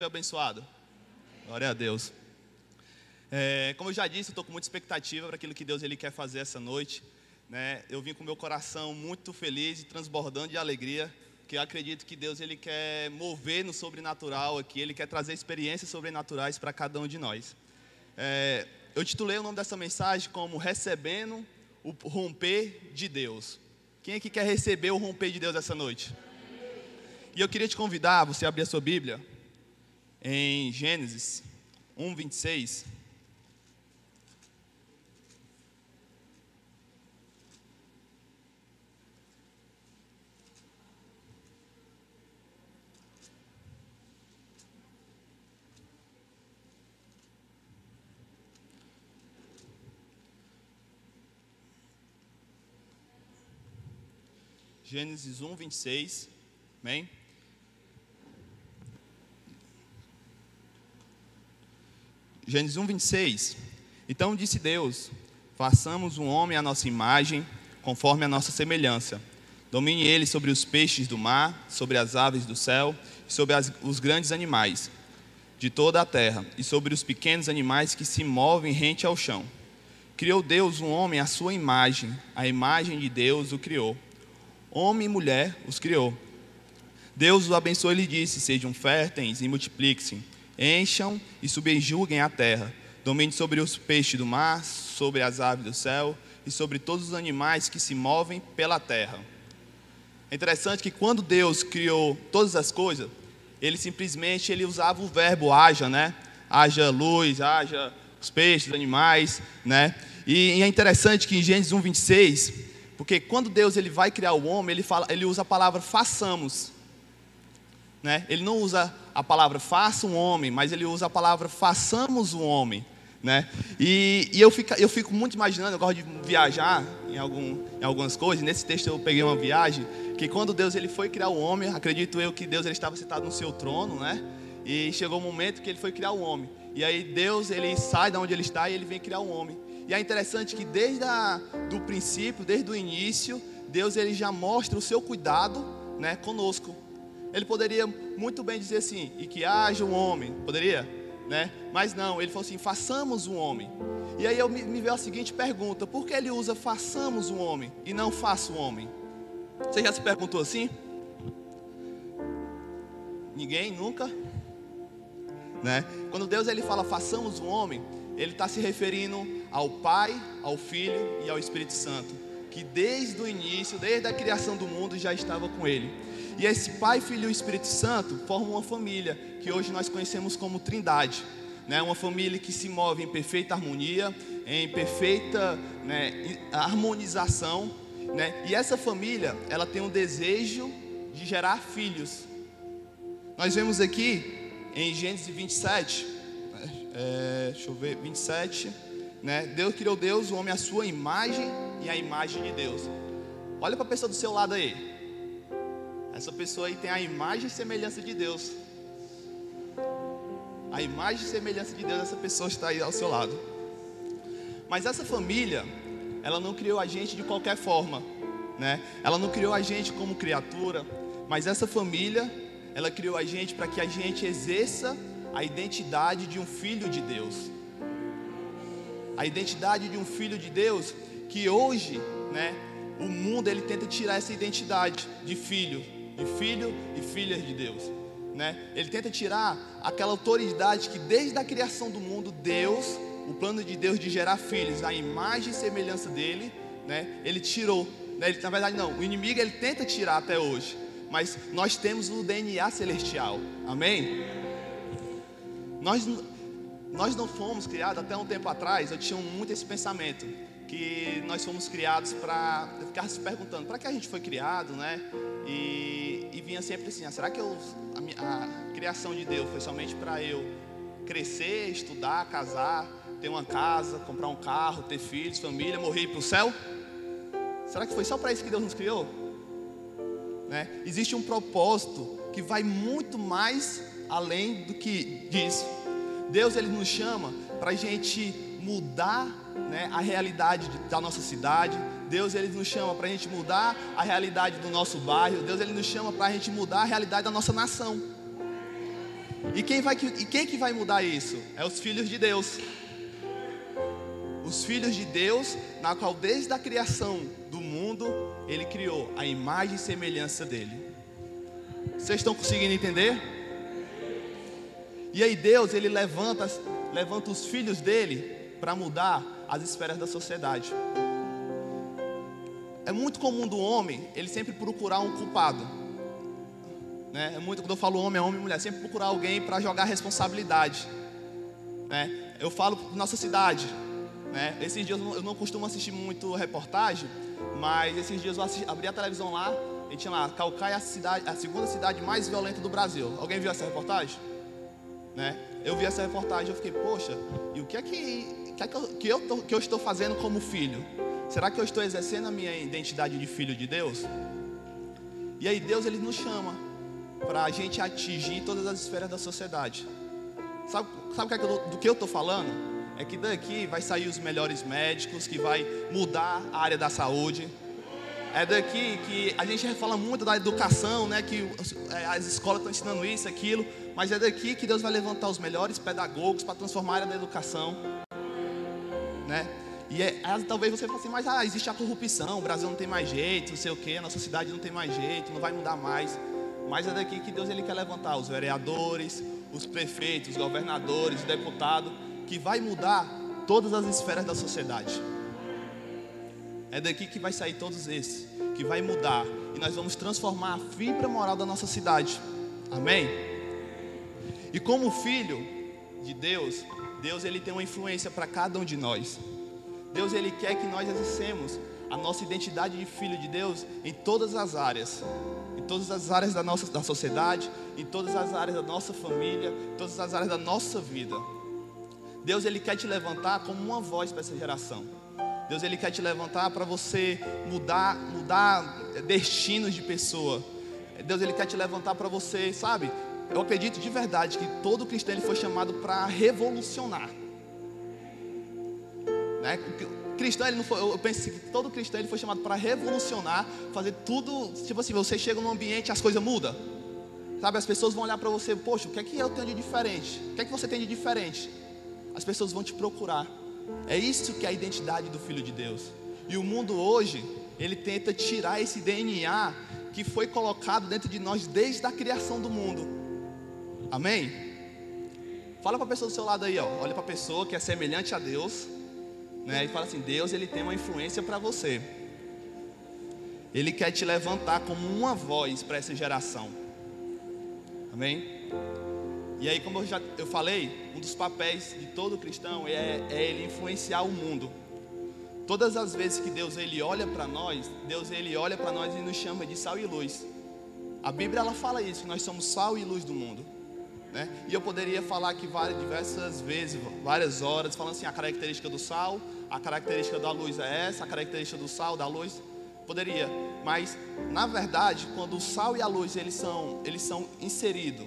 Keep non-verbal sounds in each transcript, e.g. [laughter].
Foi abençoado? Glória a Deus. É, como eu já disse, eu estou com muita expectativa para aquilo que Deus ele quer fazer essa noite. Né? Eu vim com meu coração muito feliz e transbordando de alegria, que eu acredito que Deus ele quer mover no sobrenatural aqui, Ele quer trazer experiências sobrenaturais para cada um de nós. É, eu titulei o nome dessa mensagem como Recebendo o Romper de Deus. Quem aqui quer receber o romper de Deus essa noite? E eu queria te convidar, você abrir a sua Bíblia, em Gênesis 1, 26. Gênesis 1, 26. Amém? Gênesis 1, 26. Então disse Deus: Façamos um homem à nossa imagem, conforme a nossa semelhança. Domine ele sobre os peixes do mar, sobre as aves do céu, e sobre as, os grandes animais de toda a terra, e sobre os pequenos animais que se movem rente ao chão. Criou Deus um homem à sua imagem, a imagem de Deus o criou. Homem e mulher os criou. Deus o abençoou e lhe disse: Sejam férteis e multipliquem-se encham e subjuguem a terra. Domine sobre os peixes do mar, sobre as aves do céu e sobre todos os animais que se movem pela terra. É interessante que quando Deus criou todas as coisas, ele simplesmente ele usava o verbo haja, né? Haja luz, haja os peixes, os animais, né? E, é interessante que em Gênesis 1, 26, porque quando Deus ele vai criar o homem, ele, fala, ele usa a palavra façamos. Né? Ele não usa a palavra faça um homem, mas ele usa a palavra façamos um homem. Né? E, e eu, fico, eu fico muito imaginando, eu gosto de viajar em, algum, em algumas coisas, nesse texto eu peguei uma viagem, que quando Deus ele foi criar o homem, acredito eu que Deus ele estava sentado no seu trono, né? E chegou o momento que ele foi criar o homem. E aí Deus ele sai da onde ele está e ele vem criar o homem. E é interessante que desde a, do princípio, desde o início, Deus ele já mostra o seu cuidado, né, conosco. Ele poderia muito bem dizer assim, e que haja um homem, poderia? Né? Mas não, ele falou assim: façamos um homem. E aí eu me, me veio a seguinte pergunta: por que ele usa façamos um homem e não faça um homem? Você já se perguntou assim? Ninguém nunca? Né? Quando Deus ele fala façamos um homem, ele está se referindo ao Pai, ao Filho e ao Espírito Santo, que desde o início, desde a criação do mundo, já estava com ele. E esse Pai, Filho e Espírito Santo formam uma família que hoje nós conhecemos como Trindade. Né? Uma família que se move em perfeita harmonia, em perfeita né, harmonização. Né? E essa família, ela tem um desejo de gerar filhos. Nós vemos aqui em Gênesis 27, né? é, deixa eu ver, 27, né? Deus criou Deus, o homem à sua imagem e a imagem de Deus. Olha para a pessoa do seu lado aí. Essa pessoa aí tem a imagem e semelhança de Deus. A imagem e semelhança de Deus, essa pessoa está aí ao seu lado. Mas essa família, ela não criou a gente de qualquer forma, né? Ela não criou a gente como criatura, mas essa família, ela criou a gente para que a gente exerça a identidade de um filho de Deus. A identidade de um filho de Deus que hoje, né, o mundo ele tenta tirar essa identidade de filho, de filho e filhas de Deus. Né? Ele tenta tirar aquela autoridade que desde a criação do mundo, Deus, o plano de Deus de gerar filhos, a imagem e semelhança dele, né? ele tirou. Né? Ele, na verdade, não, o inimigo ele tenta tirar até hoje, mas nós temos o DNA celestial, amém? Nós, nós não fomos criados, até um tempo atrás, eu tinha muito esse pensamento, que nós fomos criados para ficar se perguntando, para que a gente foi criado, né? E, e vinha sempre assim, ah, será que eu, a, a criação de Deus foi somente para eu crescer, estudar, casar, ter uma casa, comprar um carro, ter filhos, família, morrer e ir para o céu? Será que foi só para isso que Deus nos criou? Né? Existe um propósito que vai muito mais além do que disso. Deus ele nos chama para a gente mudar né, a realidade da nossa cidade. Deus ele nos chama para a gente mudar a realidade do nosso bairro. Deus ele nos chama para a gente mudar a realidade da nossa nação. E quem, vai, e quem que vai mudar isso? É os filhos de Deus. Os filhos de Deus, na qual desde a criação do mundo, Ele criou a imagem e semelhança dele. Vocês estão conseguindo entender? E aí Deus, Ele levanta, levanta os filhos dele para mudar as esferas da sociedade. É muito comum do homem ele sempre procurar um culpado. Né? É muito quando eu falo homem, é homem e mulher, sempre procurar alguém para jogar responsabilidade. Né? Eu falo nossa cidade. Né? Esses dias eu não costumo assistir muito reportagem, mas esses dias eu assisti, abri a televisão lá e tinha lá, Calcaia é a, cidade, a segunda cidade mais violenta do Brasil. Alguém viu essa reportagem? Né? Eu vi essa reportagem e fiquei, poxa, e o que é que, que, é que, eu, que, eu tô, que eu estou fazendo como filho? Será que eu estou exercendo a minha identidade de filho de Deus? E aí Deus ele nos chama para a gente atingir todas as esferas da sociedade. Sabe, sabe é do que eu estou falando? É que daqui vai sair os melhores médicos, que vai mudar a área da saúde. É daqui que a gente fala muito da educação, né? Que é, as escolas estão ensinando isso, aquilo. Mas é daqui que Deus vai levantar os melhores pedagogos para transformar a área da educação. Né? E é, talvez você fale assim, mas ah, existe a corrupção, o Brasil não tem mais jeito, não sei o que, a nossa cidade não tem mais jeito, não vai mudar mais. Mas é daqui que Deus ele quer levantar os vereadores, os prefeitos, os governadores, os deputados, que vai mudar todas as esferas da sociedade. É daqui que vai sair todos esses, que vai mudar e nós vamos transformar a fibra moral da nossa cidade. Amém? E como filho de Deus, Deus ele tem uma influência para cada um de nós. Deus ele quer que nós exercemos a nossa identidade de filho de Deus em todas as áreas, em todas as áreas da nossa da sociedade, em todas as áreas da nossa família, em todas as áreas da nossa vida. Deus ele quer te levantar como uma voz para essa geração. Deus ele quer te levantar para você mudar, mudar destinos de pessoa. Deus ele quer te levantar para você, sabe? Eu acredito de verdade que todo cristão ele foi chamado para revolucionar. Né? Cristão, ele não foi, eu penso que todo cristão ele foi chamado para revolucionar, fazer tudo, tipo assim, você chega num ambiente, as coisas mudam. Sabe, as pessoas vão olhar para você, poxa, o que é que eu tenho de diferente? O que é que você tem de diferente? As pessoas vão te procurar. É isso que é a identidade do Filho de Deus. E o mundo hoje, ele tenta tirar esse DNA que foi colocado dentro de nós desde a criação do mundo. Amém? Fala para a pessoa do seu lado aí, ó. Olha para a pessoa que é semelhante a Deus né, e fala assim: Deus ele tem uma influência para você. Ele quer te levantar como uma voz para essa geração. Amém? E aí, como eu já eu falei, um dos papéis de todo cristão é, é ele influenciar o mundo. Todas as vezes que Deus ele olha para nós, Deus ele olha para nós e nos chama de sal e luz. A Bíblia ela fala isso, que nós somos sal e luz do mundo. Né? E eu poderia falar aqui várias, diversas vezes, várias horas, falando assim, a característica do sal, a característica da luz é essa, a característica do sal, da luz, poderia. Mas, na verdade, quando o sal e a luz eles são, eles são inseridos,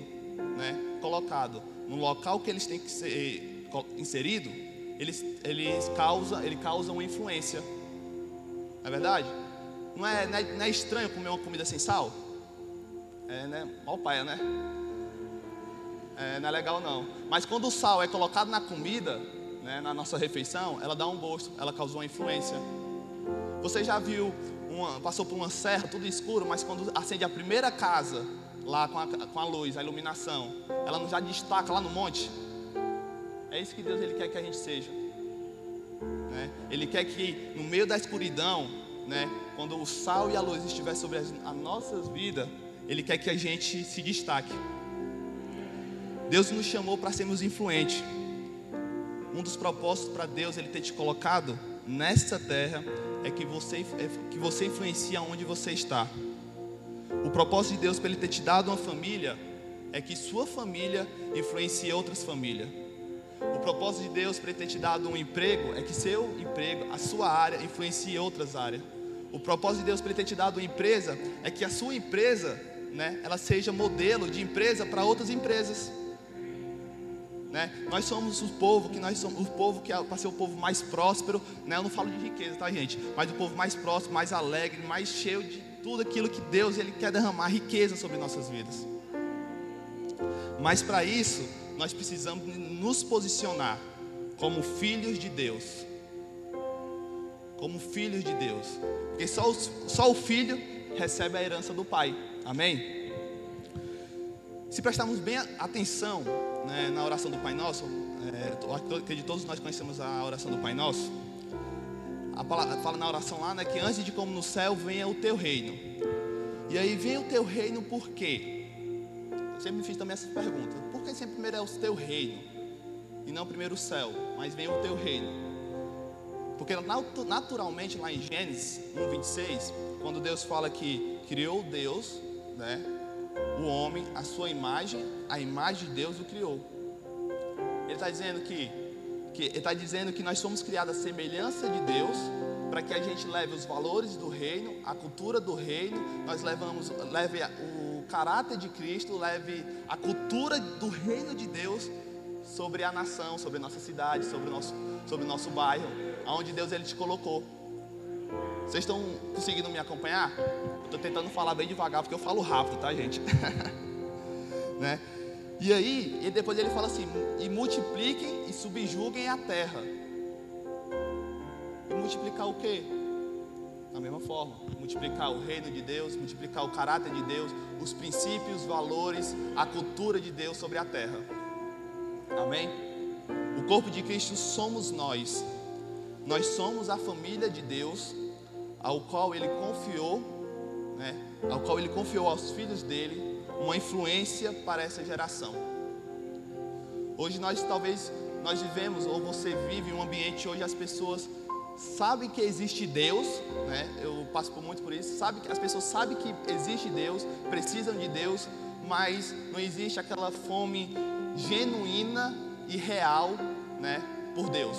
né, colocados no local que eles têm que ser inserido, eles, eles causam, ele causa uma influência. Não é verdade? Não é, não é, não é estranho comer uma comida sem sal? É, né? Mal paia, né? É, não é legal não. Mas quando o sal é colocado na comida, né, na nossa refeição, ela dá um gosto, ela causou uma influência. Você já viu, uma, passou por uma serra, tudo escuro, mas quando acende a primeira casa, lá com a, com a luz, a iluminação, ela já destaca lá no monte? É isso que Deus ele quer que a gente seja. Né? Ele quer que no meio da escuridão, né, quando o sal e a luz estiver sobre as, as nossas vidas, Ele quer que a gente se destaque. Deus nos chamou para sermos influentes um dos propósitos para Deus ele ter te colocado nessa terra é que você, é que você influencia onde você está. Propósito de Deus para ele ter te dado uma família é que sua família influencie outras famílias. O propósito de Deus para ele ter te dado um emprego é que seu emprego, a sua área, influencie outras áreas. O propósito de Deus para ele ter te dado uma empresa é que a sua empresa, né, ela seja modelo de empresa para outras empresas. Né? Nós somos o povo que nós somos o povo que é para ser o povo mais próspero, né? Eu não falo de riqueza, tá, gente? Mas o povo mais próspero, mais alegre, mais cheio de tudo aquilo que Deus ele quer derramar riqueza sobre nossas vidas. Mas para isso, nós precisamos nos posicionar como filhos de Deus. Como filhos de Deus. Porque só, os, só o filho recebe a herança do pai. Amém? Se prestarmos bem atenção né, na oração do Pai Nosso, é, acredito todos nós conhecemos a oração do Pai Nosso. A palavra, fala na oração lá, né, que antes de como no céu venha o teu reino. E aí vem o teu reino por quê? Eu sempre me fiz também essa pergunta. Por que sempre primeiro é o teu reino? E não primeiro o céu, mas vem o teu reino. Porque naturalmente lá em Gênesis 1:26, quando Deus fala que criou Deus, né, o homem, a sua imagem, a imagem de Deus o criou. Ele está dizendo que, ele está dizendo que nós somos criados à semelhança de Deus, para que a gente leve os valores do reino, a cultura do reino, nós levamos, leve o caráter de Cristo, leve a cultura do reino de Deus sobre a nação, sobre a nossa cidade, sobre o nosso, sobre o nosso bairro, aonde Deus ele te colocou. Vocês estão conseguindo me acompanhar? Estou tentando falar bem devagar porque eu falo rápido, tá, gente? [laughs] né? E aí, e depois ele fala assim: e multipliquem e subjuguem a terra. E multiplicar o quê? Da mesma forma, multiplicar o reino de Deus, multiplicar o caráter de Deus, os princípios, valores, a cultura de Deus sobre a terra. Amém? O corpo de Cristo somos nós. Nós somos a família de Deus ao qual ele confiou, né, ao qual ele confiou aos filhos dele uma influência para essa geração. Hoje nós talvez nós vivemos ou você vive um ambiente hoje as pessoas sabem que existe Deus, né? Eu passo por muito por isso. Sabe que as pessoas sabem que existe Deus, precisam de Deus, mas não existe aquela fome genuína e real, né, por Deus.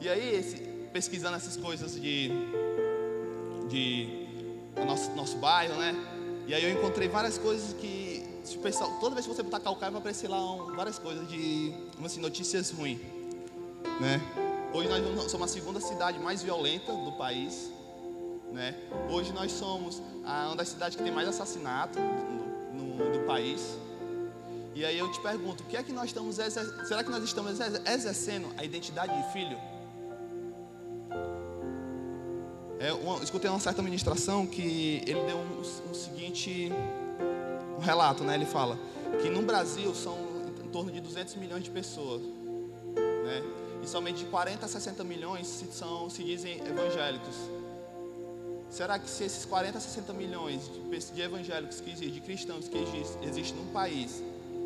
E aí esse pesquisando essas coisas de, de nosso, nosso bairro, né? E aí eu encontrei várias coisas que, pessoal, toda vez que você botar calcaia, vai aparecer lá um, várias coisas de, assim, notícias ruins, né? Hoje nós somos a segunda cidade mais violenta do país, né? Hoje nós somos a, uma das cidades que tem mais assassinato no, do país. E aí eu te pergunto, o que é que nós estamos será que nós estamos exercendo a identidade de filho? É, uma, escutei uma certa ministração que ele deu um, um seguinte um relato, né? Ele fala que no Brasil são em torno de 200 milhões de pessoas, né? E somente de 40 a 60 milhões se, são, se dizem evangélicos. Será que se esses 40 a 60 milhões de, evangélicos que existem, de cristãos que existem, existem num país,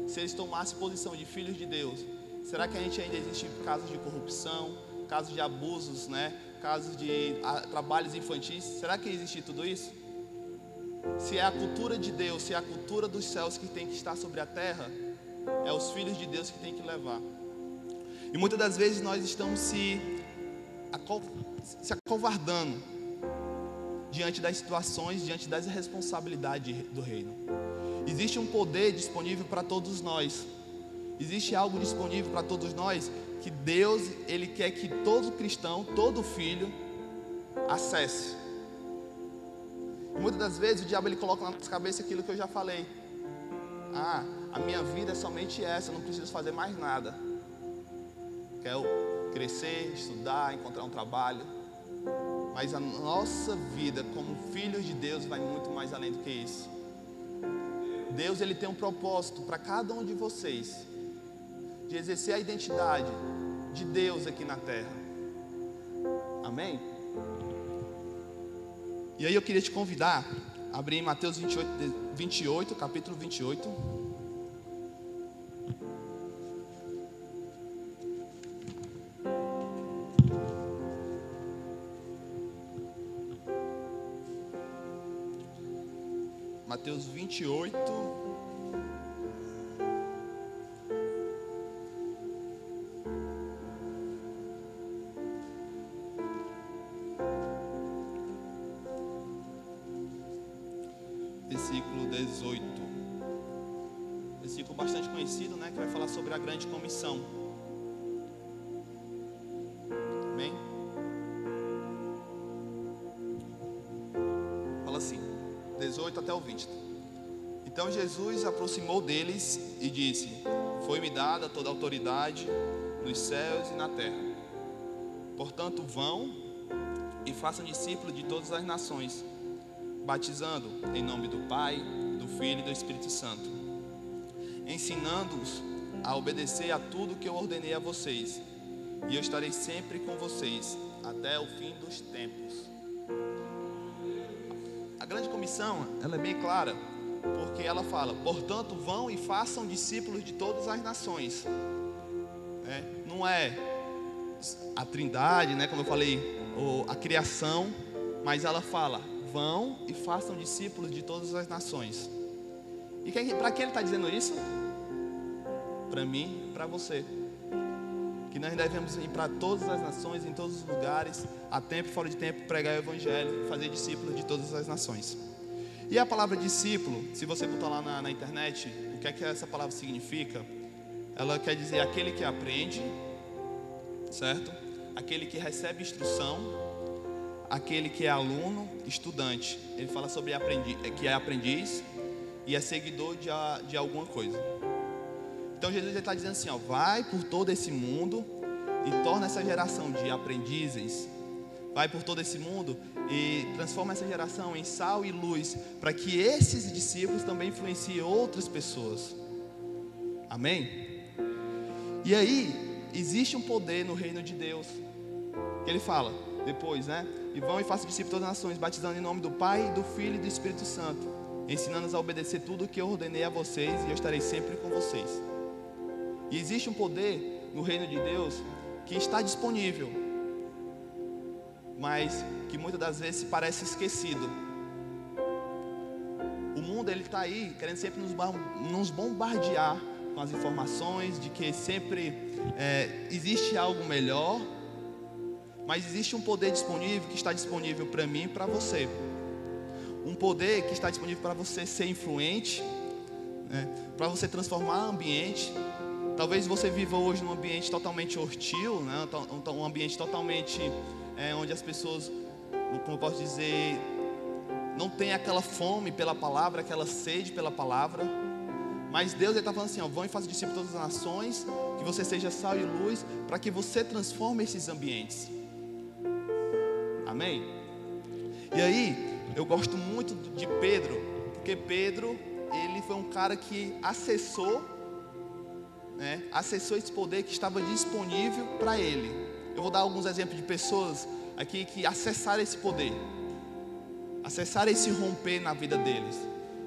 se eles tomassem posição de filhos de Deus, será que a gente ainda existe casos de corrupção, casos de abusos, né? Casos de a, trabalhos infantis, será que existe tudo isso? Se é a cultura de Deus, se é a cultura dos céus que tem que estar sobre a terra, é os filhos de Deus que tem que levar. E muitas das vezes nós estamos se, se acovardando diante das situações, diante das responsabilidades do reino. Existe um poder disponível para todos nós. Existe algo disponível para todos nós que Deus, ele quer que todo cristão, todo filho acesse. E muitas das vezes o diabo ele coloca na nossa cabeça aquilo que eu já falei. Ah, a minha vida é somente essa, eu não preciso fazer mais nada. Quero crescer, estudar, encontrar um trabalho. Mas a nossa vida como filhos de Deus vai muito mais além do que isso. Deus ele tem um propósito para cada um de vocês de exercer a identidade de Deus aqui na terra. Amém? E aí eu queria te convidar a abrir em Mateus 28, 28 capítulo 28. Mateus 28, grande comissão. Amém? Fala assim, 18 até o 20. Então Jesus aproximou deles e disse: Foi-me dada toda a autoridade nos céus e na terra. Portanto, vão e façam discípulos de todas as nações, batizando em nome do Pai, do Filho e do Espírito Santo, ensinando-os a obedecer a tudo que eu ordenei a vocês, e eu estarei sempre com vocês até o fim dos tempos. A grande comissão, ela é bem clara, porque ela fala: portanto, vão e façam discípulos de todas as nações. É, não é a trindade, né, como eu falei, ou a criação, mas ela fala: vão e façam discípulos de todas as nações. E para que ele está dizendo isso? Para mim, para você. Que nós devemos ir para todas as nações, em todos os lugares, a tempo e fora de tempo, pregar o Evangelho, fazer discípulos de todas as nações. E a palavra discípulo, se você botar lá na, na internet, o que é que essa palavra significa? Ela quer dizer aquele que aprende, certo? Aquele que recebe instrução, aquele que é aluno, estudante. Ele fala sobre que é aprendiz e é seguidor de, de alguma coisa. Então Jesus está dizendo assim: ó, vai por todo esse mundo e torna essa geração de aprendizes vai por todo esse mundo e transforma essa geração em sal e luz, para que esses discípulos também influenciem outras pessoas. Amém? E aí, existe um poder no reino de Deus. Ele fala depois, né? E vão e façam discípulos todas as nações, batizando em nome do Pai, do Filho e do Espírito Santo, ensinando-os a obedecer tudo o que eu ordenei a vocês e eu estarei sempre com vocês. E existe um poder no reino de Deus que está disponível mas que muitas das vezes parece esquecido. O mundo ele está aí querendo sempre nos bombardear com as informações de que sempre é, existe algo melhor, mas existe um poder disponível que está disponível para mim e para você. Um poder que está disponível para você ser influente, né, para você transformar o ambiente. Talvez você viva hoje num ambiente totalmente hostil, né, um ambiente totalmente é, onde as pessoas, como eu posso dizer, não tem aquela fome pela palavra, aquela sede pela palavra. Mas Deus está falando assim: ó, vão e façam discípulos de todas as nações, que você seja sal e luz, para que você transforme esses ambientes. Amém? E aí, eu gosto muito de Pedro, porque Pedro, ele foi um cara que acessou, né, acessou esse poder que estava disponível para ele. Eu vou dar alguns exemplos de pessoas aqui que acessaram esse poder, acessaram esse romper na vida deles,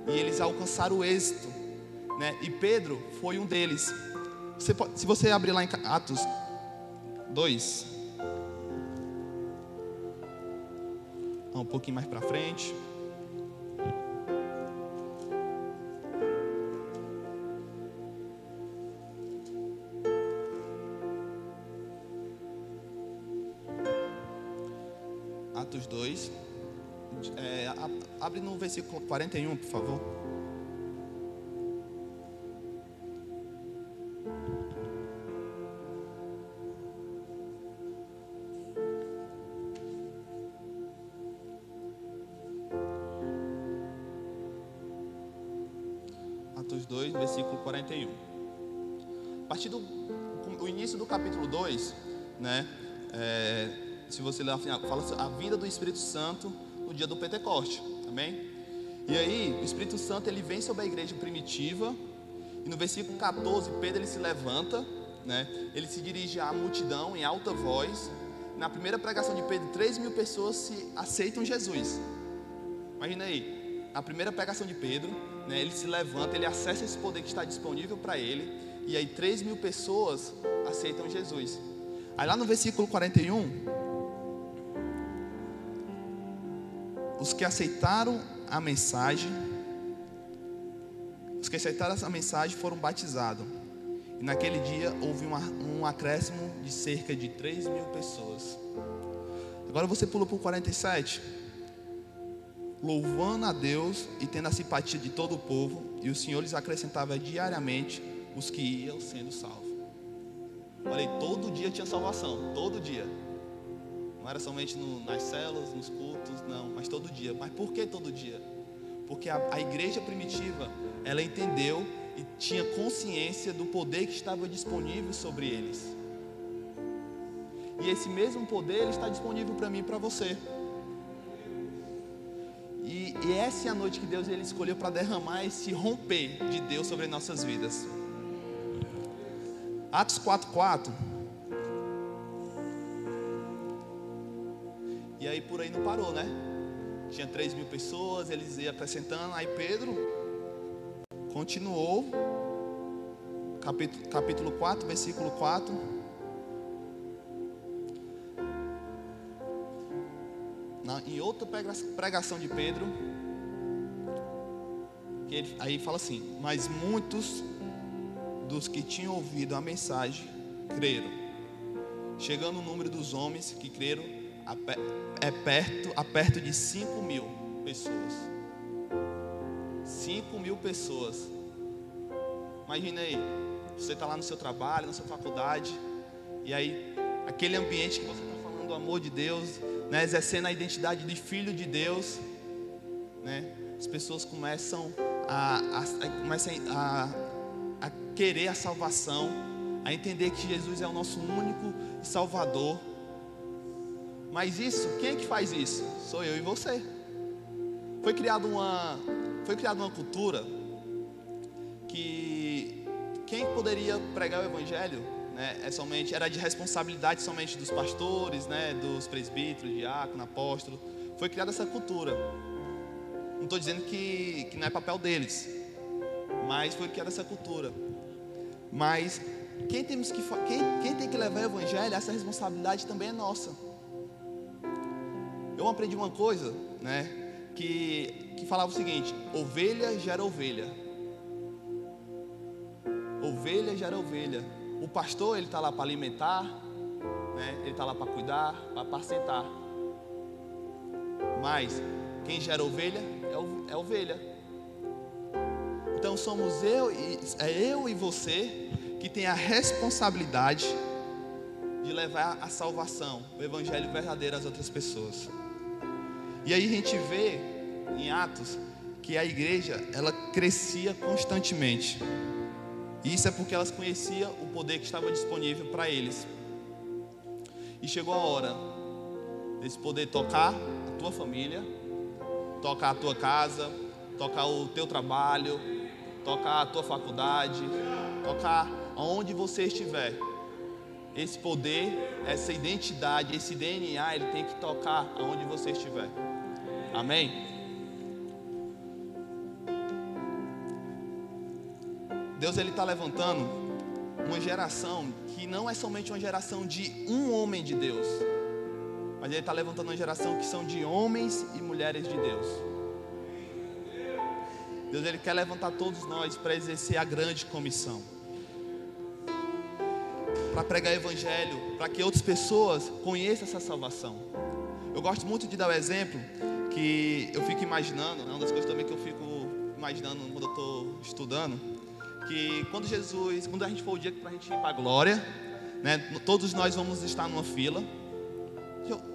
e eles alcançaram o êxito, né? E Pedro foi um deles. Você pode, se você abrir lá em Atos 2, um pouquinho mais para frente. Abre no versículo 41, por favor. Atos 2, versículo 41. A partir do o início do capítulo 2, né? É, se você ler fala a vida do Espírito Santo no dia do Pentecoste, amém? E aí, o Espírito Santo ele vem sobre a igreja primitiva, e no versículo 14, Pedro ele se levanta, né? Ele se dirige à multidão em alta voz. Na primeira pregação de Pedro, 3 mil pessoas se aceitam Jesus. Imagina aí, na primeira pregação de Pedro, né, ele se levanta, ele acessa esse poder que está disponível para ele, e aí 3 mil pessoas aceitam Jesus. Aí lá no versículo 41, os que aceitaram a mensagem, os que aceitaram essa mensagem foram batizados. E naquele dia houve um acréscimo de cerca de 3 mil pessoas. Agora você pula para o 47. Louvando a Deus e tendo a simpatia de todo o povo, e o Senhor lhes acrescentava diariamente os que iam sendo salvos. Falei, todo dia tinha salvação, todo dia. Não era somente no, nas células, nos cultos, não, mas todo dia. Mas por que todo dia? Porque a, a igreja primitiva, ela entendeu e tinha consciência do poder que estava disponível sobre eles. E esse mesmo poder ele está disponível para mim e para você. E, e, essa é a noite que Deus ele escolheu para derramar esse romper de Deus sobre nossas vidas. Atos 4,4. Parou, né? Tinha 3 mil pessoas, eles iam acrescentando. Aí Pedro continuou. Capítulo, capítulo 4, versículo 4. na, em outra pregação de Pedro, que ele, aí fala assim: Mas muitos dos que tinham ouvido a mensagem creram. Chegando o número dos homens que creram, é perto, a perto de 5 mil pessoas. 5 mil pessoas. Imagina aí, você está lá no seu trabalho, na sua faculdade, e aí aquele ambiente que você está falando do amor de Deus, né, exercendo a identidade de filho de Deus, né, as pessoas começam a, a, a, começam a, a querer a salvação, a entender que Jesus é o nosso único Salvador. Mas isso, quem é que faz isso? Sou eu e você. Foi criada uma, foi criada uma cultura que quem poderia pregar o Evangelho né, é somente, era de responsabilidade somente dos pastores, né, dos presbíteros, diácono, apóstolo. Foi criada essa cultura. Não estou dizendo que, que não é papel deles, mas foi criada essa cultura. Mas quem, temos que, quem, quem tem que levar o evangelho, essa responsabilidade também é nossa. Eu aprendi uma coisa, né, que, que falava o seguinte: ovelha gera ovelha. Ovelha gera ovelha. O pastor, ele está lá para alimentar, né? ele está lá para cuidar, para apacentar. Mas quem gera ovelha é, é ovelha. Então somos eu e é eu e você que tem a responsabilidade de levar a salvação, o evangelho verdadeiro às outras pessoas. E aí a gente vê em Atos que a igreja ela crescia constantemente. Isso é porque elas conheciam o poder que estava disponível para eles. E chegou a hora desse poder tocar a tua família, tocar a tua casa, tocar o teu trabalho, tocar a tua faculdade, tocar aonde você estiver. Esse poder, essa identidade, esse DNA, ele tem que tocar aonde você estiver. Amém? Deus ele está levantando uma geração que não é somente uma geração de um homem de Deus, mas ele está levantando uma geração que são de homens e mulheres de Deus. Deus ele quer levantar todos nós para exercer a grande comissão, para pregar o evangelho, para que outras pessoas conheçam essa salvação. Eu gosto muito de dar o exemplo que eu fico imaginando, é uma das coisas também que eu fico imaginando quando eu estou estudando que quando Jesus, quando a gente for o dia para a gente ir para a glória, né, todos nós vamos estar numa fila.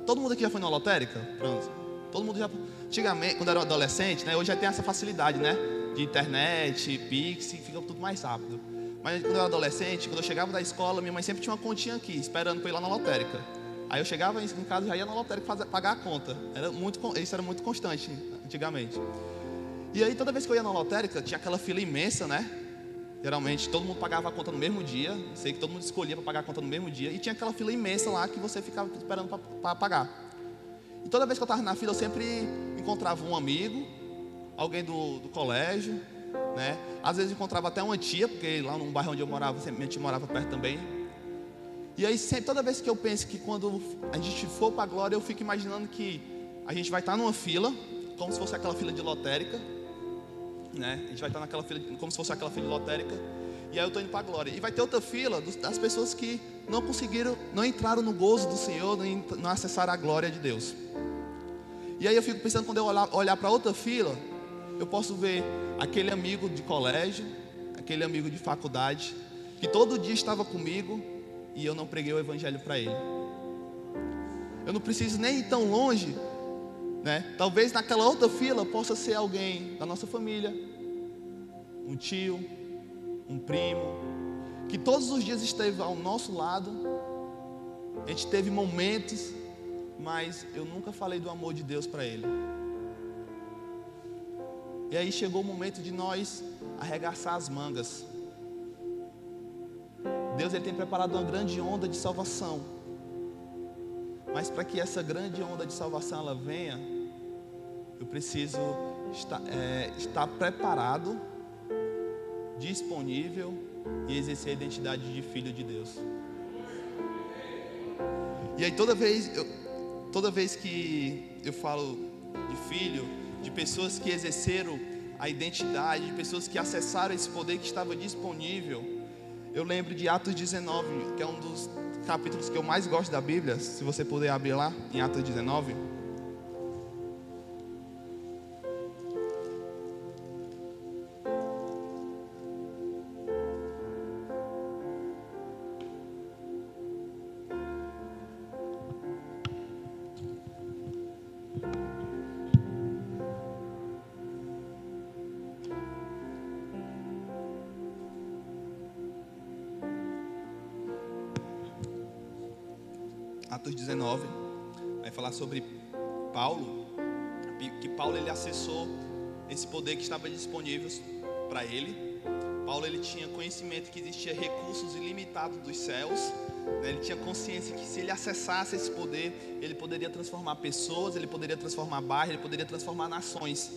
Todo mundo aqui já foi na lotérica? Pronto. Todo mundo já. Antigamente, quando era adolescente, né, hoje já tem essa facilidade, né? De internet, Pix, fica tudo mais rápido. Mas quando eu era adolescente, quando eu chegava da escola, minha mãe sempre tinha uma continha aqui, esperando para ir lá na lotérica. Aí eu chegava em casa já ia na lotérica pagar a conta. Era muito, isso era muito constante antigamente. E aí toda vez que eu ia na lotérica, tinha aquela fila imensa, né? Geralmente todo mundo pagava a conta no mesmo dia. Sei que todo mundo escolhia para pagar a conta no mesmo dia. E tinha aquela fila imensa lá que você ficava esperando para pagar. E toda vez que eu estava na fila, eu sempre encontrava um amigo, alguém do, do colégio, né? Às vezes encontrava até uma tia, porque lá no bairro onde eu morava, minha tia morava perto também. E aí, toda vez que eu penso que quando a gente for para a glória, eu fico imaginando que a gente vai estar numa fila, como se fosse aquela fila de lotérica né? A gente vai estar naquela fila, como se fosse aquela fila lotérica. E aí eu estou indo para a glória. E vai ter outra fila das pessoas que não conseguiram, não entraram no gozo do Senhor, não acessaram a glória de Deus. E aí eu fico pensando, quando eu olhar, olhar para outra fila, eu posso ver aquele amigo de colégio, aquele amigo de faculdade, que todo dia estava comigo e eu não preguei o evangelho para ele. Eu não preciso nem ir tão longe Né? Talvez naquela outra fila possa ser alguém da nossa família, um tio, um primo, que todos os dias esteve ao nosso lado. A gente teve momentos, mas eu nunca falei do amor de Deus para ele. E aí chegou o momento de nós arregaçar as mangas. Deus ele tem preparado uma grande onda de salvação. Mas para que essa grande onda de salvação ela venha, eu preciso estar, é, estar preparado, disponível e exercer a identidade de filho de Deus. E aí toda vez, eu, toda vez que eu falo de filho, de pessoas que exerceram a identidade, de pessoas que acessaram esse poder que estava disponível, eu lembro de Atos 19, que é um dos capítulos que eu mais gosto da Bíblia. Se você puder abrir lá, em Atos 19. Atos 19, vai falar sobre Paulo, que Paulo ele acessou esse poder que estava disponível para ele. Paulo ele tinha conhecimento que existia recursos ilimitados dos céus. Né? Ele tinha consciência que se ele acessasse esse poder, ele poderia transformar pessoas, ele poderia transformar bairros, ele poderia transformar nações.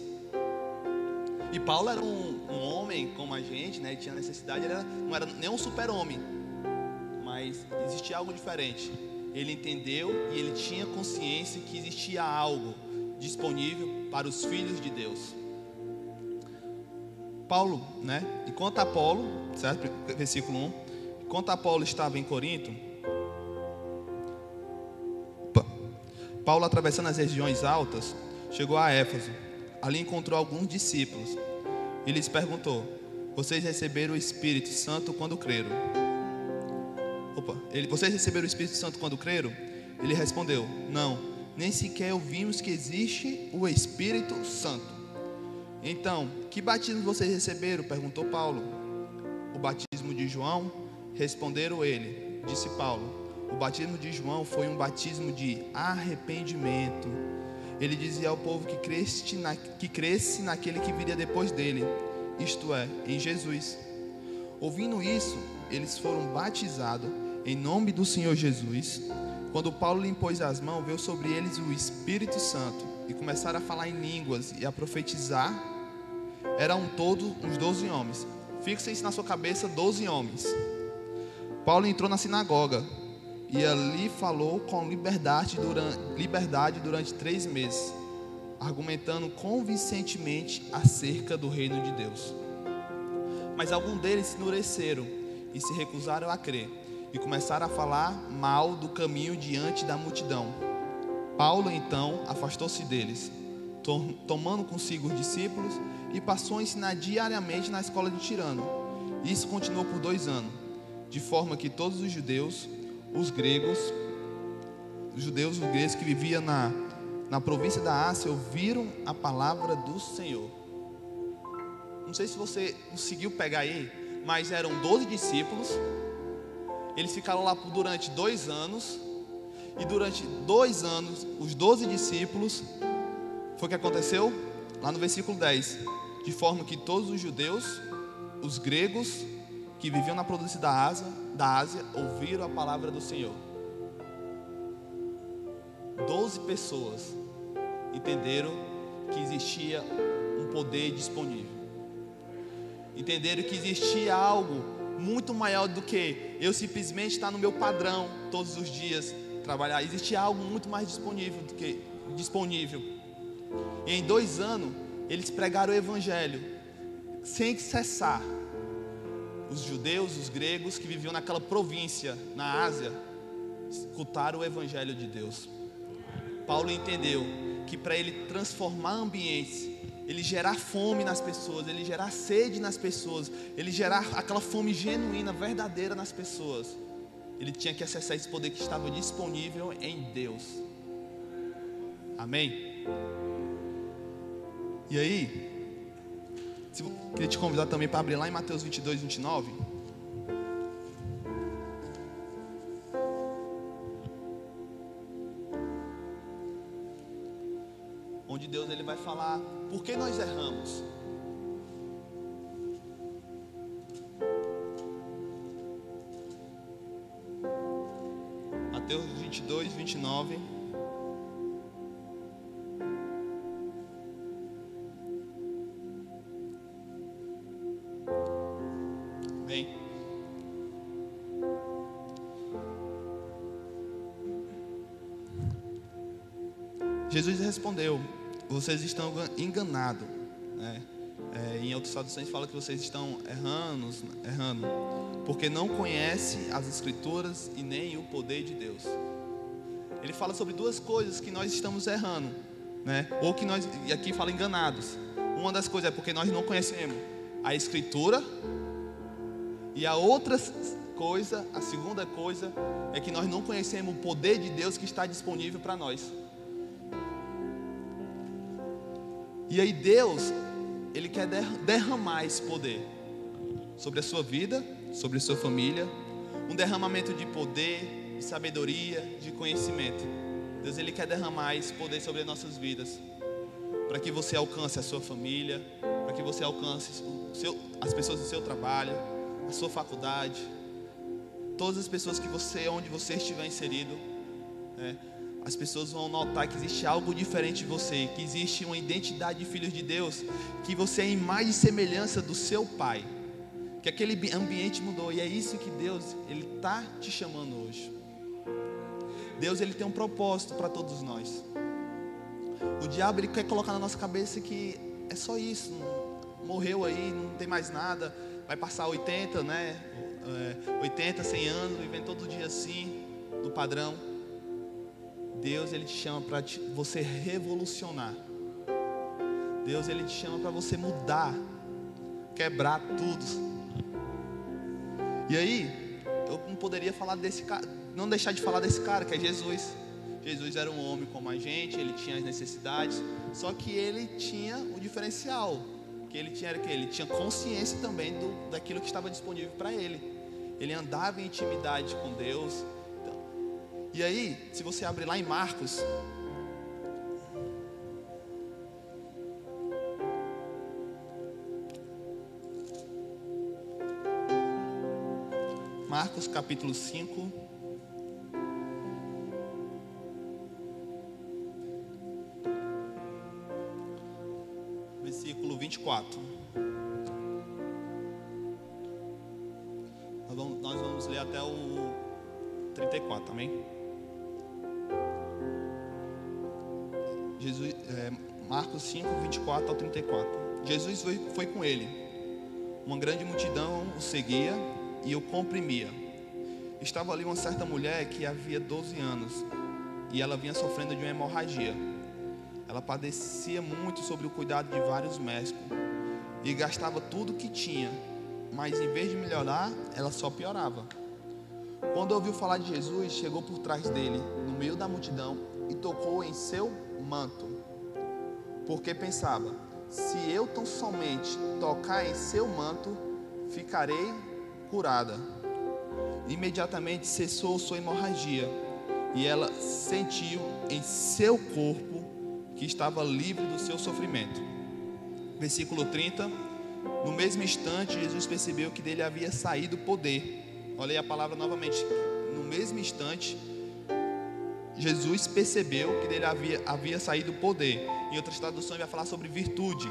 E Paulo era um, um homem como a gente, né? Ele tinha necessidade, ele era, não era nem um super-homem, mas existia algo diferente ele entendeu e ele tinha consciência que existia algo disponível para os filhos de Deus. Paulo, né? Enquanto Apolo, certo? Versículo 1. Enquanto Apolo estava em Corinto, Paulo atravessando as regiões altas, chegou a Éfeso. Ali encontrou alguns discípulos e lhes perguntou: Vocês receberam o Espírito Santo quando creram? Ele, vocês receberam o Espírito Santo quando creram? Ele respondeu: Não, nem sequer ouvimos que existe o Espírito Santo. Então, que batismo vocês receberam? perguntou Paulo. O batismo de João? Responderam ele, disse Paulo. O batismo de João foi um batismo de arrependimento. Ele dizia ao povo que cresce, na, que cresce naquele que viria depois dele, isto é, em Jesus. Ouvindo isso, eles foram batizados em nome do Senhor Jesus. Quando Paulo lhe impôs as mãos, veio sobre eles o Espírito Santo e começaram a falar em línguas e a profetizar. Eram todos uns doze homens. Fixem isso na sua cabeça, doze homens. Paulo entrou na sinagoga e ali falou com liberdade durante, liberdade durante três meses, argumentando convincentemente acerca do reino de Deus. Mas alguns deles se endureceram e se recusaram a crer e começaram a falar mal do caminho diante da multidão. Paulo então afastou-se deles, tomando consigo os discípulos e passou a ensinar diariamente na escola de Tirano. Isso continuou por dois anos, de forma que todos os judeus, os gregos, os judeus, os gregos que viviam na, na província da Ásia ouviram a palavra do Senhor. Não sei se você conseguiu pegar aí, mas eram 12 discípulos eles ficaram lá durante dois anos. E durante dois anos, os doze discípulos, foi o que aconteceu? Lá no versículo 10. De forma que todos os judeus, os gregos, que viviam na província da Ásia, da Ásia, ouviram a palavra do Senhor. Doze pessoas entenderam que existia um poder disponível. Entenderam que existia algo muito maior do que eu simplesmente estar no meu padrão todos os dias trabalhar. Existe algo muito mais disponível do que disponível. E em dois anos eles pregaram o evangelho sem cessar. Os judeus, os gregos que viviam naquela província na Ásia, escutaram o evangelho de Deus. Paulo entendeu que para ele transformar ambientes ele gerar fome nas pessoas, ele gerar sede nas pessoas, ele gerar aquela fome genuína, verdadeira nas pessoas. Ele tinha que acessar esse poder que estava disponível em Deus. Amém? E aí, queria te convidar também para abrir lá em Mateus 22, 29. Deus ele vai falar por que nós erramos. Mateus 22, 29. Vocês estão enganados. Né? É, em outras traduções fala que vocês estão errando, errando, porque não conhecem as Escrituras e nem o poder de Deus. Ele fala sobre duas coisas que nós estamos errando, né? Ou que nós, e aqui fala enganados. Uma das coisas é porque nós não conhecemos a Escritura, e a outra coisa, a segunda coisa, é que nós não conhecemos o poder de Deus que está disponível para nós. E aí Deus, Ele quer derramar esse poder sobre a sua vida, sobre a sua família, um derramamento de poder, de sabedoria, de conhecimento. Deus, Ele quer derramar esse poder sobre as nossas vidas, para que você alcance a sua família, para que você alcance seu, as pessoas do seu trabalho, a sua faculdade, todas as pessoas que você, onde você estiver inserido, é, as pessoas vão notar que existe algo diferente de você, que existe uma identidade de filhos de Deus, que você é imagem e semelhança do seu Pai, que aquele ambiente mudou e é isso que Deus ele está te chamando hoje. Deus ele tem um propósito para todos nós. O diabo ele quer colocar na nossa cabeça que é só isso, morreu aí, não tem mais nada, vai passar 80, né? É, 80, 100 anos, vivendo todo dia assim, no padrão. Deus ele te chama para você revolucionar. Deus ele te chama para você mudar, quebrar tudo. E aí, eu não poderia falar desse cara, não deixar de falar desse cara que é Jesus. Jesus era um homem como a gente, ele tinha as necessidades, só que ele tinha o diferencial, que ele tinha era que ele tinha consciência também do, daquilo que estava disponível para ele. Ele andava em intimidade com Deus, e aí, se você abrir lá em Marcos, Marcos capítulo 5. Versículo 24. Nós vamos, nós vamos ler até o 34, amém? Jesus, é, Marcos 5, 24 ao 34. Jesus foi, foi com ele. Uma grande multidão o seguia e o comprimia. Estava ali uma certa mulher que havia 12 anos e ela vinha sofrendo de uma hemorragia. Ela padecia muito sobre o cuidado de vários médicos e gastava tudo que tinha, mas em vez de melhorar, ela só piorava. Quando ouviu falar de Jesus, chegou por trás dele, no meio da multidão, e tocou em seu manto, porque pensava: se eu tão somente tocar em seu manto, ficarei curada. Imediatamente cessou sua hemorragia e ela sentiu em seu corpo que estava livre do seu sofrimento. Versículo 30. No mesmo instante, Jesus percebeu que dele havia saído poder. Olha aí a palavra novamente. No mesmo instante, Jesus percebeu que dele havia, havia saído poder. Em outras traduções vai falar sobre virtude.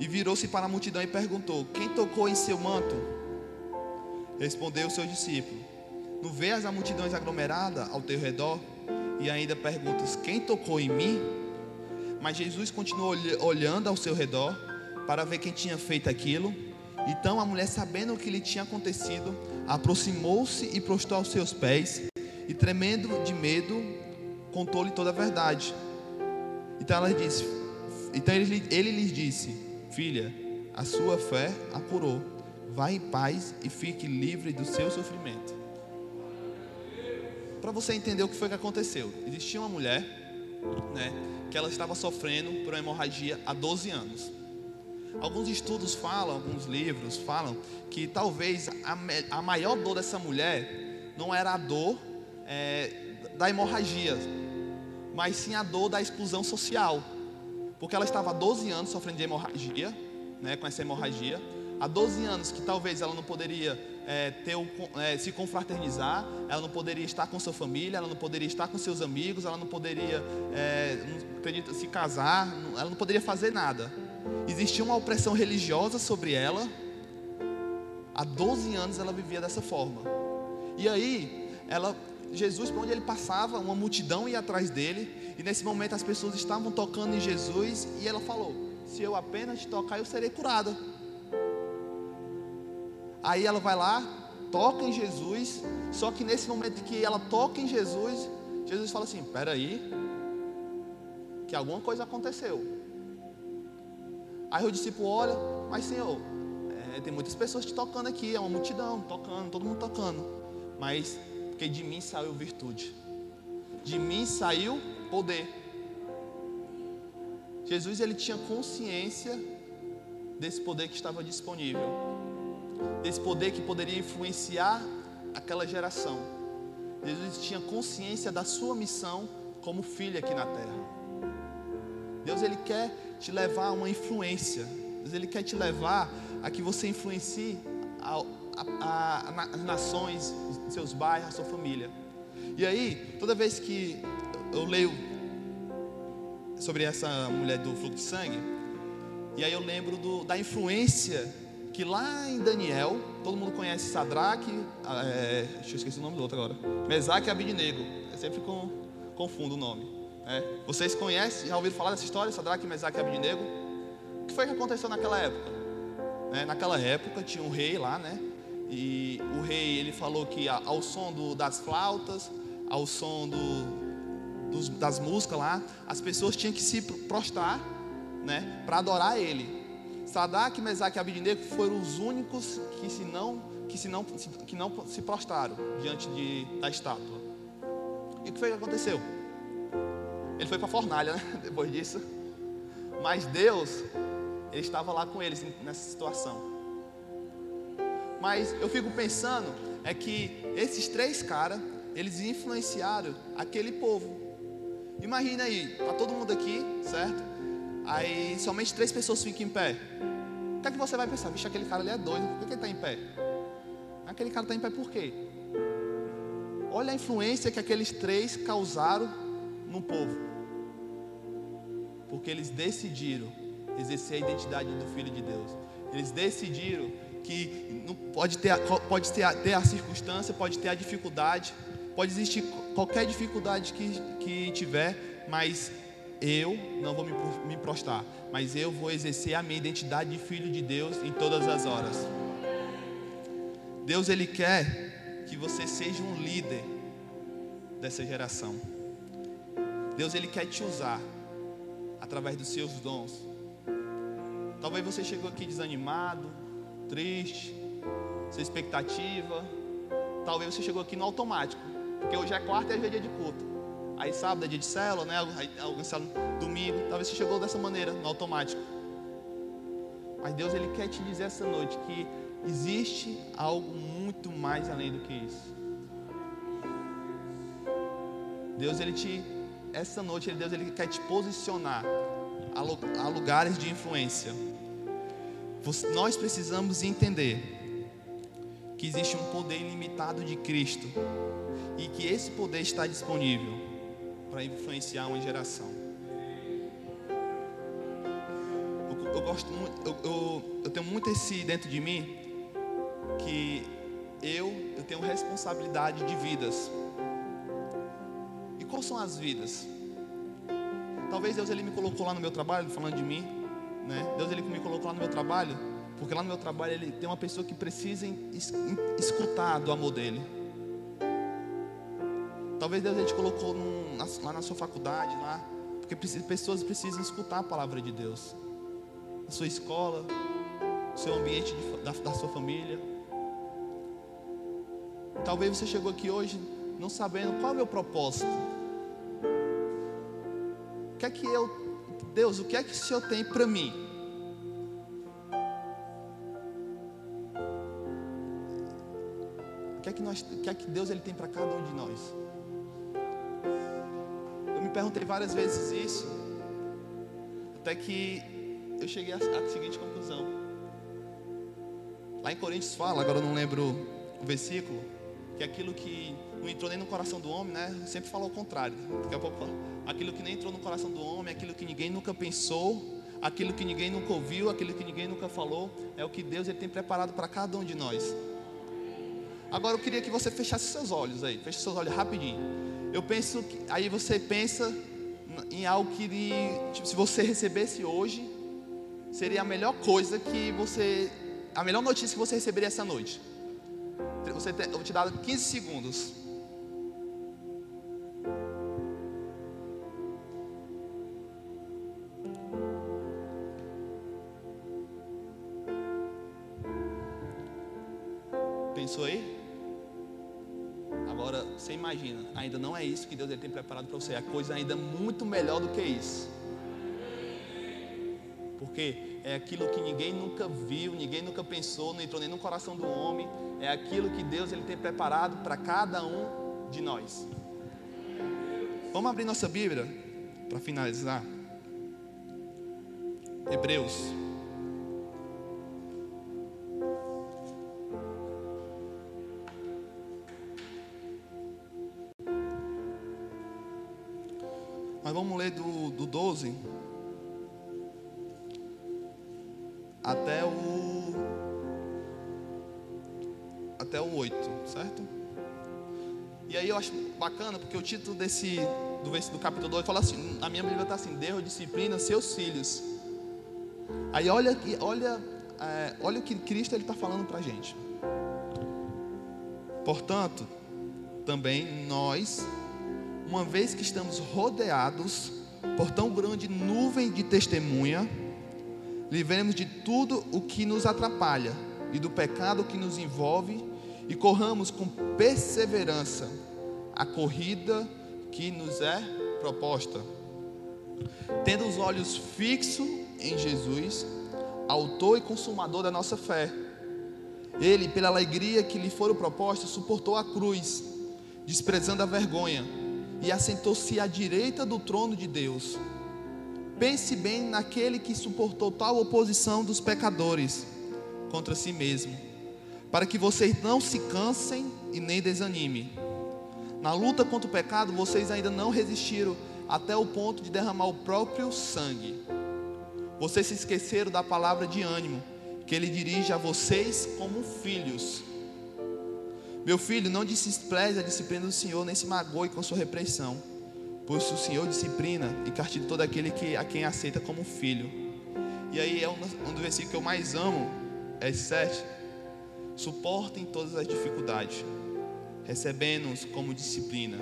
E virou-se para a multidão e perguntou: Quem tocou em seu manto? Respondeu o seu discípulo: Não vês a multidão aglomerada ao teu redor? E ainda perguntas: Quem tocou em mim? Mas Jesus continuou olhando ao seu redor para ver quem tinha feito aquilo. Então a mulher, sabendo o que lhe tinha acontecido, aproximou-se e prostrou aos seus pés e tremendo de medo, contou-lhe toda a verdade. Então ela disse, então ele, ele lhes disse: Filha, a sua fé a curou. Vá em paz e fique livre do seu sofrimento. Para você entender o que foi que aconteceu, existia uma mulher né, que ela estava sofrendo por uma hemorragia há 12 anos. Alguns estudos falam, alguns livros falam que talvez a, a maior dor dessa mulher não era a dor é, da hemorragia, mas sim a dor da exclusão social, porque ela estava há 12 anos sofrendo de hemorragia, né, com essa hemorragia, há 12 anos que talvez ela não poderia é, ter é, se confraternizar, ela não poderia estar com sua família, ela não poderia estar com seus amigos, ela não poderia é, não, se casar, ela não poderia fazer nada. Existia uma opressão religiosa sobre ela. Há 12 anos ela vivia dessa forma. E aí, ela, Jesus, por onde ele passava, uma multidão ia atrás dele. E nesse momento as pessoas estavam tocando em Jesus. E ela falou: Se eu apenas te tocar, eu serei curada. Aí ela vai lá, toca em Jesus. Só que nesse momento que ela toca em Jesus, Jesus fala assim: Peraí, que alguma coisa aconteceu. Aí o discípulo olha, mas Senhor, é, tem muitas pessoas te tocando aqui, é uma multidão, tocando, todo mundo tocando. Mas, porque de mim saiu virtude, de mim saiu poder. Jesus ele tinha consciência desse poder que estava disponível, desse poder que poderia influenciar aquela geração. Jesus tinha consciência da sua missão como filho aqui na terra. Deus ele quer te levar a uma influência. Deus ele quer te levar a que você influencie a, as nações, seus bairros, a sua família. E aí, toda vez que eu leio sobre essa mulher do fluxo de sangue, e aí eu lembro do, da influência que lá em Daniel, todo mundo conhece Sadraque, é, deixa eu esquecer o nome do outro agora, Mesaque e Abidnego, eu sempre com, confundo o nome. É. Vocês conhecem, já ouviram falar dessa história, Sadraque, Mesaque e Abednego? O que foi que aconteceu naquela época? É, naquela época tinha um rei lá, né? E o rei ele falou que ao som do, das flautas, ao som do, dos, das músicas lá, as pessoas tinham que se prostrar, né? Para adorar ele. Sadraque, Mesaque e Abednego foram os únicos que se não que se não que não se prostraram diante de, da estátua. E o que foi que aconteceu? Ele foi para a fornalha, né? [laughs] Depois disso. Mas Deus, Ele estava lá com eles nessa situação. Mas eu fico pensando é que esses três caras, eles influenciaram aquele povo. Imagina aí, tá todo mundo aqui, certo? Aí somente três pessoas ficam em pé. O que é que você vai pensar? Vixe, aquele cara ali é doido, por que ele está em pé? Aquele cara está em pé por quê? Olha a influência que aqueles três causaram no povo porque eles decidiram exercer a identidade do Filho de Deus. Eles decidiram que não pode ter, pode ter, ter a circunstância, pode ter a dificuldade, pode existir qualquer dificuldade que, que tiver, mas eu não vou me, me prostrar, mas eu vou exercer a minha identidade de filho de Deus em todas as horas. Deus ele quer que você seja um líder dessa geração. Deus ele quer te usar através dos seus dons. Talvez você chegou aqui desanimado, triste, sem expectativa. Talvez você chegou aqui no automático, porque hoje é quarta e hoje é dia de culto. Aí sábado é dia de célula, né? Célula domingo. Talvez você chegou dessa maneira, no automático. Mas Deus ele quer te dizer essa noite que existe algo muito mais além do que isso. Deus ele te essa noite Deus ele quer te posicionar a lugares de influência. Nós precisamos entender que existe um poder ilimitado de Cristo e que esse poder está disponível para influenciar uma geração. Eu, eu gosto muito, eu, eu, eu tenho muito esse dentro de mim que eu, eu tenho responsabilidade de vidas quais são as vidas? Talvez Deus ele me colocou lá no meu trabalho, falando de mim, né? Deus ele me colocou lá no meu trabalho, porque lá no meu trabalho ele tem uma pessoa que precisa escutar do amor dele. Talvez Deus ele te colocou num, lá na sua faculdade, lá, porque pessoas precisam escutar a palavra de Deus. Na sua escola, no seu ambiente de, da, da sua família. Talvez você chegou aqui hoje não sabendo qual é o meu propósito. que é que eu, Deus, o que é que o Senhor tem para mim? O que é que, nós, o que é que Deus ele tem para cada um de nós? Eu me perguntei várias vezes isso, até que eu cheguei à, à seguinte conclusão. Lá em Coríntios fala, agora eu não lembro o versículo, que aquilo que não entrou nem no coração do homem, né? Sempre fala o contrário. Daqui a pouco fala. Aquilo que nem entrou no coração do homem, aquilo que ninguém nunca pensou, aquilo que ninguém nunca ouviu, aquilo que ninguém nunca falou, é o que Deus ele tem preparado para cada um de nós. Agora eu queria que você fechasse seus olhos aí, feche seus olhos rapidinho. Eu penso que aí você pensa em algo que tipo, se você recebesse hoje, seria a melhor coisa que você, a melhor notícia que você receberia essa noite. Você, eu vou te dar 15 segundos. Imagina, ainda não é isso que Deus tem preparado para você, é coisa ainda muito melhor do que isso. Porque é aquilo que ninguém nunca viu, ninguém nunca pensou, não entrou nem no coração do homem, é aquilo que Deus ele tem preparado para cada um de nós. Vamos abrir nossa Bíblia para finalizar. Hebreus do, do 12 até o até o 8, certo? E aí eu acho bacana porque o título desse do, do capítulo 2 fala assim, a minha Bíblia está assim, Deus disciplina seus filhos. Aí olha, olha, é, olha o que Cristo está falando para a gente. Portanto, também nós uma vez que estamos rodeados por tão grande nuvem de testemunha, livremos de tudo o que nos atrapalha e do pecado que nos envolve e corramos com perseverança a corrida que nos é proposta. Tendo os olhos fixos em Jesus, autor e consumador da nossa fé. Ele, pela alegria que lhe fora proposta, suportou a cruz, desprezando a vergonha e assentou-se à direita do trono de Deus. Pense bem naquele que suportou tal oposição dos pecadores contra si mesmo, para que vocês não se cansem e nem desanimem. Na luta contra o pecado, vocês ainda não resistiram até o ponto de derramar o próprio sangue. Vocês se esqueceram da palavra de ânimo que ele dirige a vocês como filhos. Meu filho, não despreze a disciplina do Senhor, nem se magoe com sua repreensão, pois o Senhor disciplina e castiga todo aquele que, a quem aceita como filho. E aí é um, um dos versículos que eu mais amo, é esse 7. Suportem todas as dificuldades, recebendo-os como disciplina.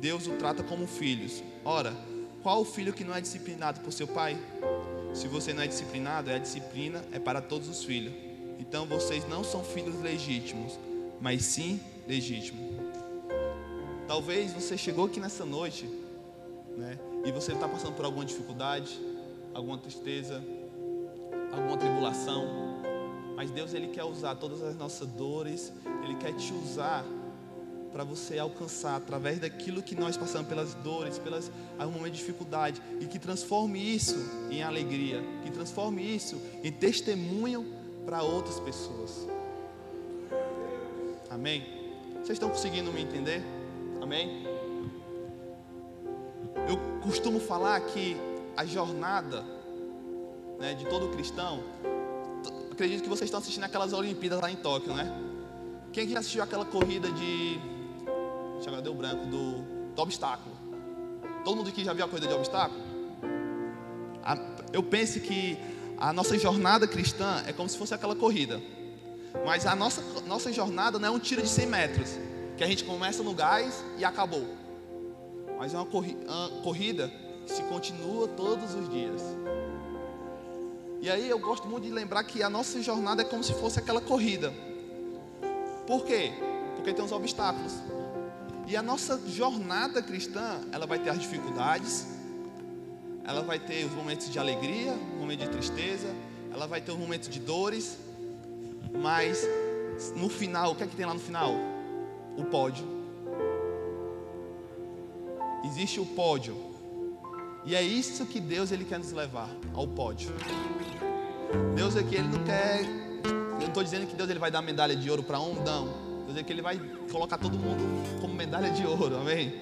Deus o trata como filhos. Ora, qual o filho que não é disciplinado por seu pai? Se você não é disciplinado, é a disciplina é para todos os filhos. Então vocês não são filhos legítimos, mas sim legítimo. Talvez você chegou aqui nessa noite, né, e você está passando por alguma dificuldade, alguma tristeza, alguma tribulação, mas Deus ele quer usar todas as nossas dores, ele quer te usar para você alcançar através daquilo que nós passamos pelas dores, pelas algum momento de dificuldade e que transforme isso em alegria, que transforme isso em testemunho para outras pessoas. Amém? Vocês estão conseguindo me entender? Amém? Eu costumo falar que a jornada né, de todo cristão, acredito que vocês estão assistindo aquelas Olimpíadas lá em Tóquio, né? Quem já assistiu aquela corrida de. Deixa eu deu branco, do, do obstáculo? Todo mundo aqui já viu a corrida de obstáculo? Eu penso que a nossa jornada cristã é como se fosse aquela corrida. Mas a nossa, nossa jornada não é um tiro de 100 metros, que a gente começa no gás e acabou. Mas é uma, corri uma corrida que se continua todos os dias. E aí eu gosto muito de lembrar que a nossa jornada é como se fosse aquela corrida. Por quê? Porque tem os obstáculos. E a nossa jornada cristã, ela vai ter as dificuldades, ela vai ter os momentos de alegria, momentos de tristeza, ela vai ter os momentos de dores, mas no final, o que é que tem lá no final? O pódio. Existe o pódio. E é isso que Deus ele quer nos levar ao pódio. Deus aqui ele não quer. Eu estou dizendo que Deus ele vai dar medalha de ouro para um, não. Deus é que ele vai colocar todo mundo como medalha de ouro, amém?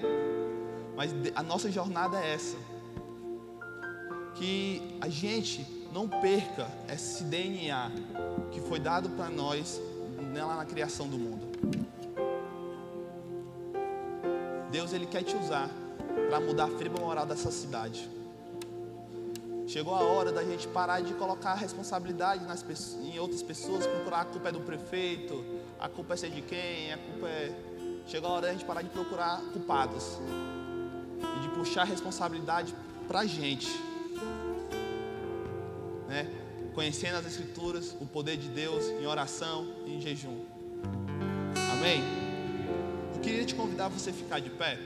Mas a nossa jornada é essa. Que a gente não perca esse DNA que foi dado para nós lá na criação do mundo. Deus ele quer te usar para mudar a fibra moral dessa cidade. Chegou a hora da gente parar de colocar a responsabilidade nas em outras pessoas, procurar a culpa é do prefeito, a culpa é ser de quem, a culpa é. Chegou a hora da gente parar de procurar culpados e de puxar a responsabilidade para a gente, né? Conhecendo as Escrituras, o poder de Deus em oração e em jejum. Amém? Eu queria te convidar a você ficar de pé.